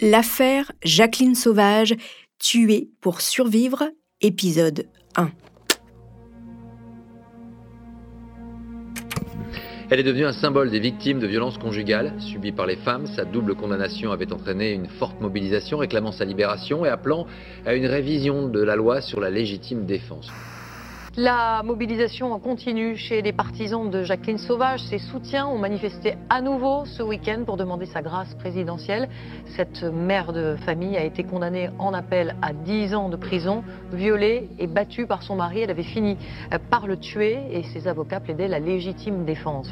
L'affaire Jacqueline Sauvage, tuée pour survivre, épisode 1. Elle est devenue un symbole des victimes de violences conjugales subies par les femmes. Sa double condamnation avait entraîné une forte mobilisation réclamant sa libération et appelant à une révision de la loi sur la légitime défense. La mobilisation en continue chez les partisans de Jacqueline Sauvage. Ses soutiens ont manifesté à nouveau ce week-end pour demander sa grâce présidentielle. Cette mère de famille a été condamnée en appel à 10 ans de prison, violée et battue par son mari. Elle avait fini par le tuer et ses avocats plaidaient la légitime défense.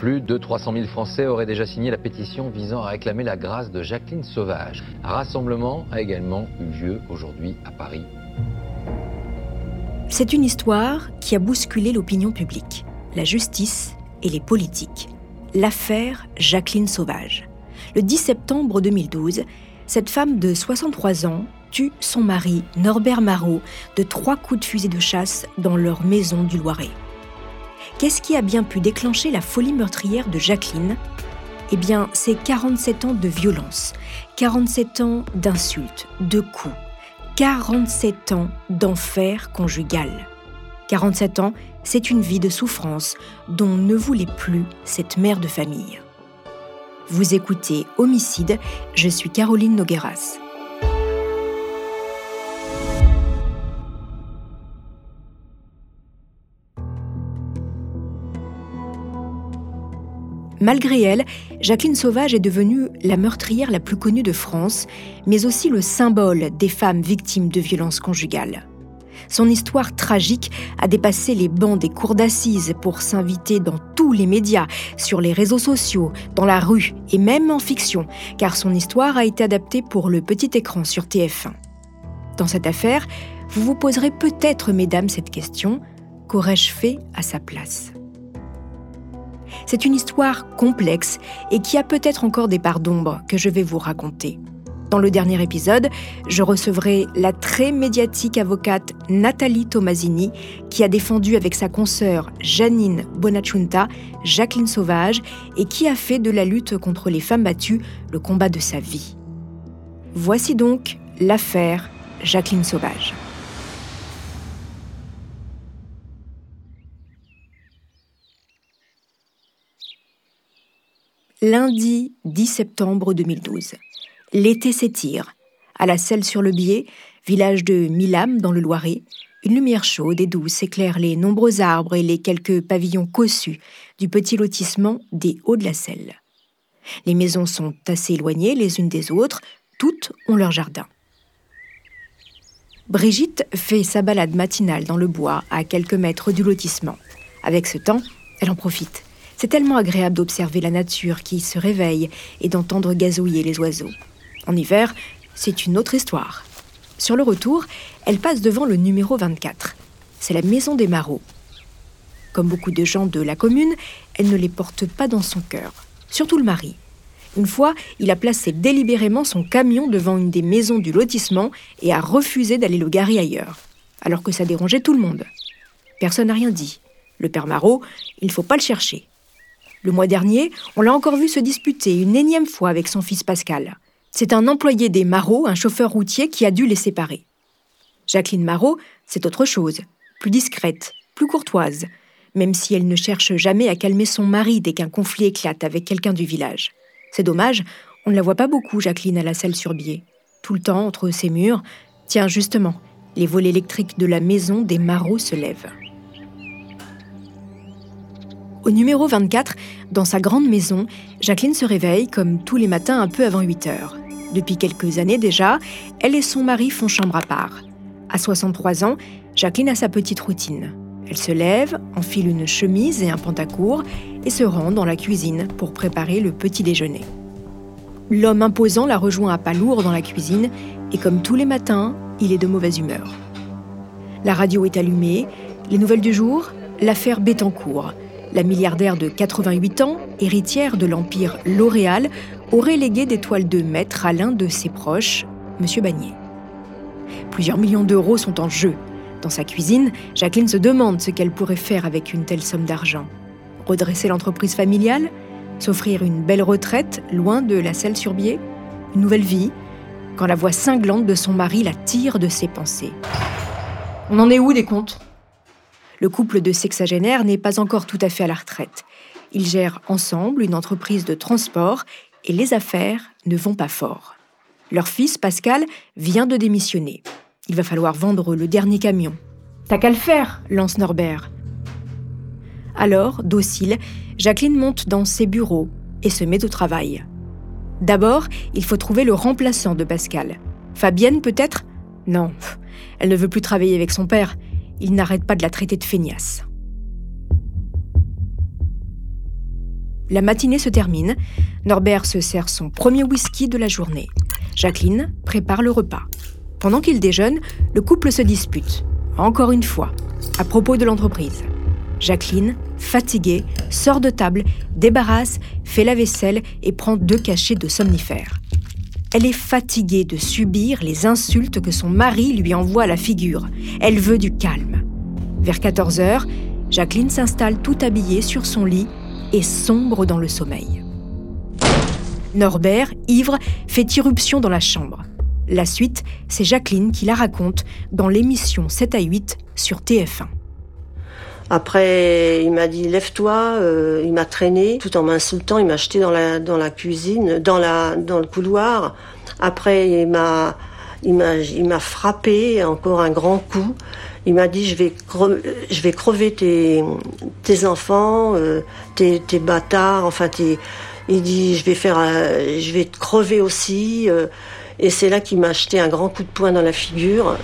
Plus de 300 000 Français auraient déjà signé la pétition visant à réclamer la grâce de Jacqueline Sauvage. Un rassemblement a également eu lieu aujourd'hui à Paris. C'est une histoire qui a bousculé l'opinion publique, la justice et les politiques. L'affaire Jacqueline Sauvage. Le 10 septembre 2012, cette femme de 63 ans tue son mari, Norbert Marot, de trois coups de fusil de chasse dans leur maison du Loiret. Qu'est-ce qui a bien pu déclencher la folie meurtrière de Jacqueline? Eh bien, c'est 47 ans de violence, 47 ans d'insultes, de coups, 47 ans d'enfer conjugal. 47 ans, c'est une vie de souffrance dont ne voulait plus cette mère de famille. Vous écoutez Homicide, je suis Caroline Nogueras. Malgré elle, Jacqueline Sauvage est devenue la meurtrière la plus connue de France, mais aussi le symbole des femmes victimes de violences conjugales. Son histoire tragique a dépassé les bancs des cours d'assises pour s'inviter dans tous les médias, sur les réseaux sociaux, dans la rue et même en fiction, car son histoire a été adaptée pour le petit écran sur TF1. Dans cette affaire, vous vous poserez peut-être, mesdames, cette question, qu'aurais-je fait à sa place? C'est une histoire complexe et qui a peut-être encore des parts d'ombre que je vais vous raconter. Dans le dernier épisode, je recevrai la très médiatique avocate Nathalie Tomasini qui a défendu avec sa consoeur Janine Bonachunta Jacqueline Sauvage et qui a fait de la lutte contre les femmes battues le combat de sa vie. Voici donc l'affaire Jacqueline Sauvage. Lundi 10 septembre 2012. L'été s'étire. À la selle sur le biais, village de Milam dans le Loiret, une lumière chaude et douce éclaire les nombreux arbres et les quelques pavillons cossus du petit lotissement des Hauts de la Selle. Les maisons sont assez éloignées les unes des autres, toutes ont leur jardin. Brigitte fait sa balade matinale dans le bois à quelques mètres du lotissement. Avec ce temps, elle en profite. C'est tellement agréable d'observer la nature qui se réveille et d'entendre gazouiller les oiseaux. En hiver, c'est une autre histoire. Sur le retour, elle passe devant le numéro 24. C'est la maison des Marauds. Comme beaucoup de gens de la commune, elle ne les porte pas dans son cœur, surtout le mari. Une fois, il a placé délibérément son camion devant une des maisons du lotissement et a refusé d'aller le garer ailleurs, alors que ça dérangeait tout le monde. Personne n'a rien dit. Le père Marot, il ne faut pas le chercher. Le mois dernier, on l'a encore vu se disputer une énième fois avec son fils Pascal. C'est un employé des Marot, un chauffeur routier, qui a dû les séparer. Jacqueline Marot, c'est autre chose, plus discrète, plus courtoise. même si elle ne cherche jamais à calmer son mari dès qu'un conflit éclate avec quelqu'un du village. C'est dommage, on ne la voit pas beaucoup, Jacqueline, à la selle sur biais. Tout le temps, entre ses murs, tiens, justement, les volets électriques de la maison des Marot se lèvent. Au numéro 24, dans sa grande maison, Jacqueline se réveille comme tous les matins un peu avant 8 heures. Depuis quelques années déjà, elle et son mari font chambre à part. À 63 ans, Jacqueline a sa petite routine. Elle se lève, enfile une chemise et un pantacourt et se rend dans la cuisine pour préparer le petit déjeuner. L'homme imposant la rejoint à pas lourd dans la cuisine et comme tous les matins, il est de mauvaise humeur. La radio est allumée, les nouvelles du jour, l'affaire Bettencourt. La milliardaire de 88 ans, héritière de l'empire L'Oréal, aurait légué des toiles de maître à l'un de ses proches, M. Bagné. Plusieurs millions d'euros sont en jeu. Dans sa cuisine, Jacqueline se demande ce qu'elle pourrait faire avec une telle somme d'argent. Redresser l'entreprise familiale S'offrir une belle retraite loin de la selle sur biais Une nouvelle vie Quand la voix cinglante de son mari la tire de ses pensées. On en est où des comptes? Le couple de sexagénaires n'est pas encore tout à fait à la retraite. Ils gèrent ensemble une entreprise de transport et les affaires ne vont pas fort. Leur fils, Pascal, vient de démissionner. Il va falloir vendre le dernier camion. T'as qu'à le faire, lance Norbert. Alors, docile, Jacqueline monte dans ses bureaux et se met au travail. D'abord, il faut trouver le remplaçant de Pascal. Fabienne peut-être? Non, elle ne veut plus travailler avec son père. Il n'arrête pas de la traiter de feignasse. La matinée se termine. Norbert se sert son premier whisky de la journée. Jacqueline prépare le repas. Pendant qu'il déjeune, le couple se dispute. Encore une fois, à propos de l'entreprise. Jacqueline, fatiguée, sort de table, débarrasse, fait la vaisselle et prend deux cachets de somnifères. Elle est fatiguée de subir les insultes que son mari lui envoie à la figure. Elle veut du calme. Vers 14 heures, Jacqueline s'installe tout habillée sur son lit et sombre dans le sommeil. Norbert, ivre, fait irruption dans la chambre. La suite, c'est Jacqueline qui la raconte dans l'émission 7 à 8 sur TF1. Après, il m'a dit lève-toi. Euh, il m'a traîné tout en m'insultant. Il m'a jeté dans la cuisine, dans le couloir. Après, il m'a frappé encore un grand coup. Il m'a dit je vais crever, tes enfants, euh, tes bâtards. Enfin, il dit je vais faire euh, je vais te crever aussi. et c'est là qu'il m'a jeté un grand coup de poing dans la figure.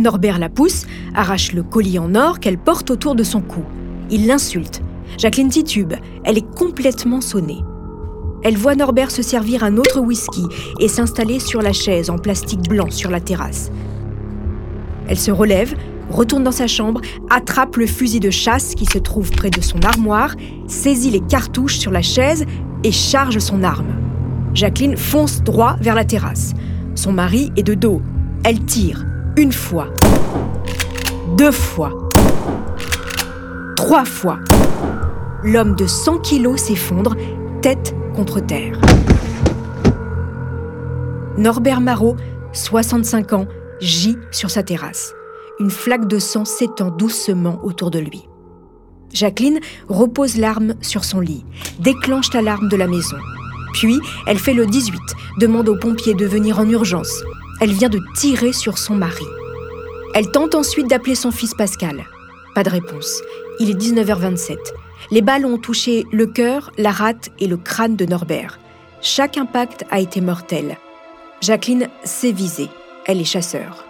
Norbert la pousse, arrache le collier en or qu'elle porte autour de son cou. Il l'insulte. Jacqueline titube. Elle est complètement sonnée. Elle voit Norbert se servir un autre whisky et s'installer sur la chaise en plastique blanc sur la terrasse. Elle se relève, retourne dans sa chambre, attrape le fusil de chasse qui se trouve près de son armoire, saisit les cartouches sur la chaise et charge son arme. Jacqueline fonce droit vers la terrasse. Son mari est de dos. Elle tire. Une fois. Deux fois. Trois fois. L'homme de 100 kilos s'effondre, tête contre terre. Norbert Marot, 65 ans, gît sur sa terrasse. Une flaque de sang s'étend doucement autour de lui. Jacqueline repose l'arme sur son lit, déclenche l'alarme de la maison. Puis, elle fait le 18, demande aux pompiers de venir en urgence. Elle vient de tirer sur son mari. Elle tente ensuite d'appeler son fils Pascal. Pas de réponse. Il est 19h27. Les balles ont touché le cœur, la rate et le crâne de Norbert. Chaque impact a été mortel. Jacqueline s'est visée. Elle est chasseur.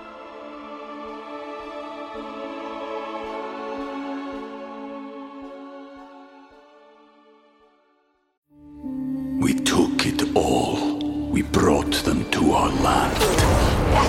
We took it all. We brought them to our land.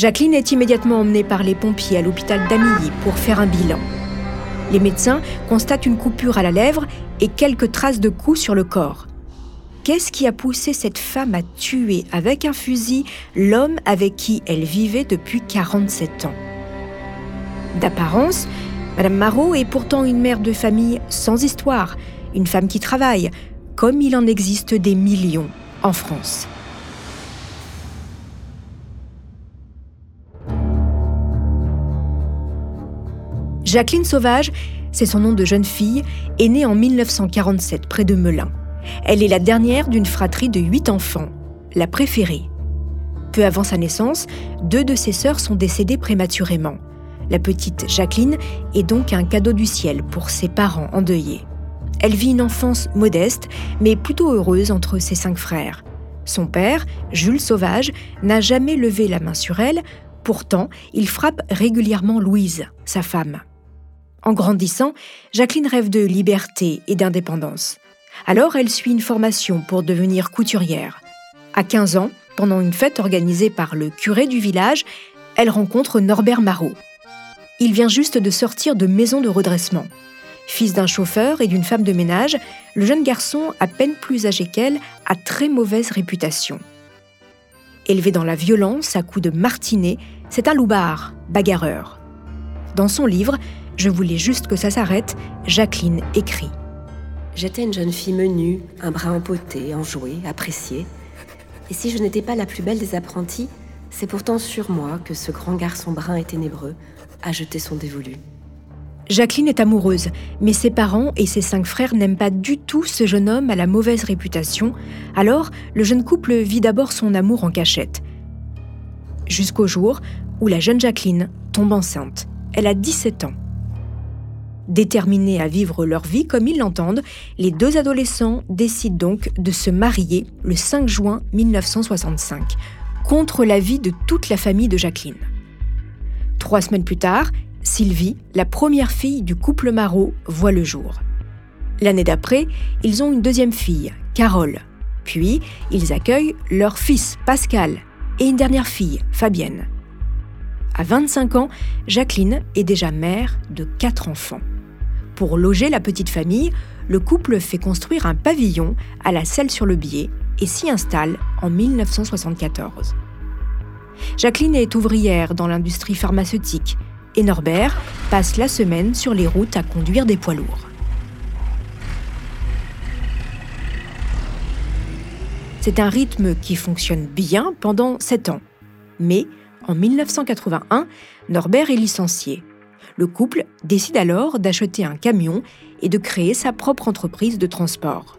Jacqueline est immédiatement emmenée par les pompiers à l'hôpital d'Amilly pour faire un bilan. Les médecins constatent une coupure à la lèvre et quelques traces de coups sur le corps. Qu'est-ce qui a poussé cette femme à tuer avec un fusil l'homme avec qui elle vivait depuis 47 ans? D'apparence, Madame Marot est pourtant une mère de famille sans histoire, une femme qui travaille, comme il en existe des millions en France. Jacqueline Sauvage, c'est son nom de jeune fille, est née en 1947 près de Melun. Elle est la dernière d'une fratrie de huit enfants, la préférée. Peu avant sa naissance, deux de ses sœurs sont décédées prématurément. La petite Jacqueline est donc un cadeau du ciel pour ses parents endeuillés. Elle vit une enfance modeste, mais plutôt heureuse entre ses cinq frères. Son père, Jules Sauvage, n'a jamais levé la main sur elle, pourtant il frappe régulièrement Louise, sa femme. En grandissant, Jacqueline rêve de liberté et d'indépendance. Alors elle suit une formation pour devenir couturière. À 15 ans, pendant une fête organisée par le curé du village, elle rencontre Norbert Marot. Il vient juste de sortir de maison de redressement. Fils d'un chauffeur et d'une femme de ménage, le jeune garçon, à peine plus âgé qu'elle, a très mauvaise réputation. Élevé dans la violence à coups de martinet, c'est un loupard, bagarreur. Dans son livre, Je voulais juste que ça s'arrête, Jacqueline écrit J'étais une jeune fille menue, un bras empoté, enjouée, appréciée. Et si je n'étais pas la plus belle des apprenties, c'est pourtant sur moi que ce grand garçon brun et ténébreux a jeté son dévolu. Jacqueline est amoureuse, mais ses parents et ses cinq frères n'aiment pas du tout ce jeune homme à la mauvaise réputation, alors le jeune couple vit d'abord son amour en cachette. Jusqu'au jour où la jeune Jacqueline tombe enceinte. Elle a 17 ans. Déterminés à vivre leur vie comme ils l'entendent, les deux adolescents décident donc de se marier le 5 juin 1965, contre l'avis de toute la famille de Jacqueline. Trois semaines plus tard, Sylvie, la première fille du couple Marot, voit le jour. L'année d'après, ils ont une deuxième fille, Carole. Puis, ils accueillent leur fils, Pascal, et une dernière fille, Fabienne. À 25 ans, Jacqueline est déjà mère de quatre enfants. Pour loger la petite famille, le couple fait construire un pavillon à la Selle-sur-le-Biais et s'y installe en 1974. Jacqueline est ouvrière dans l'industrie pharmaceutique et Norbert passe la semaine sur les routes à conduire des poids lourds. C'est un rythme qui fonctionne bien pendant sept ans. Mais en 1981, Norbert est licencié le couple décide alors d'acheter un camion et de créer sa propre entreprise de transport.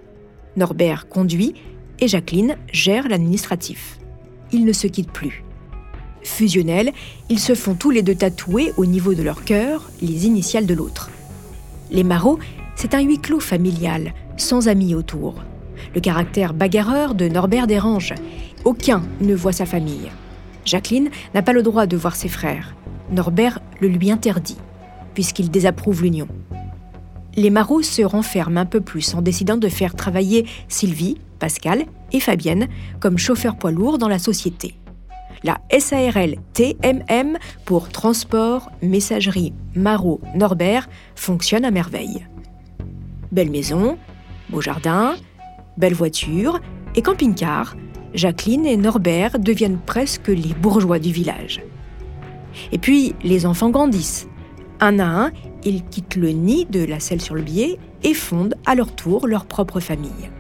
Norbert conduit et Jacqueline gère l'administratif. Ils ne se quittent plus. Fusionnels, ils se font tous les deux tatouer au niveau de leur cœur les initiales de l'autre. Les Marot, c'est un huis clos familial, sans amis autour. Le caractère bagarreur de Norbert dérange. Aucun ne voit sa famille. Jacqueline n'a pas le droit de voir ses frères. Norbert le lui interdit puisqu'il désapprouve l'union. Les Marot se renferment un peu plus en décidant de faire travailler Sylvie, Pascal et Fabienne comme chauffeurs poids lourds dans la société. La SARL TMM pour Transport, Messagerie, Marot, Norbert fonctionne à merveille. Belle maison, beau jardin, belle voiture et camping-car, Jacqueline et Norbert deviennent presque les bourgeois du village. Et puis, les enfants grandissent. Un à un, ils quittent le nid de la selle sur le biais et fondent à leur tour leur propre famille.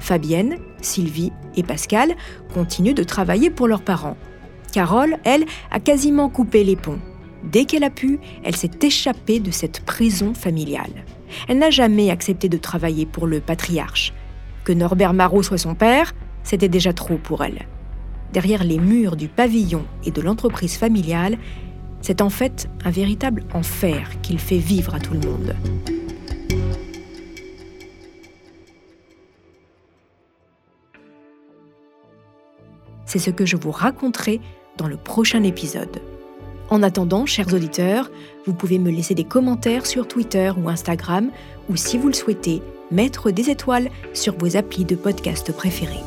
Fabienne, Sylvie et Pascal continuent de travailler pour leurs parents. Carole, elle, a quasiment coupé les ponts. Dès qu'elle a pu, elle s'est échappée de cette prison familiale. Elle n'a jamais accepté de travailler pour le patriarche. Que Norbert Marot soit son père, c'était déjà trop pour elle. Derrière les murs du pavillon et de l'entreprise familiale, c'est en fait un véritable enfer qu'il fait vivre à tout le monde. C'est ce que je vous raconterai dans le prochain épisode. En attendant, chers auditeurs, vous pouvez me laisser des commentaires sur Twitter ou Instagram, ou si vous le souhaitez, mettre des étoiles sur vos applis de podcast préférés.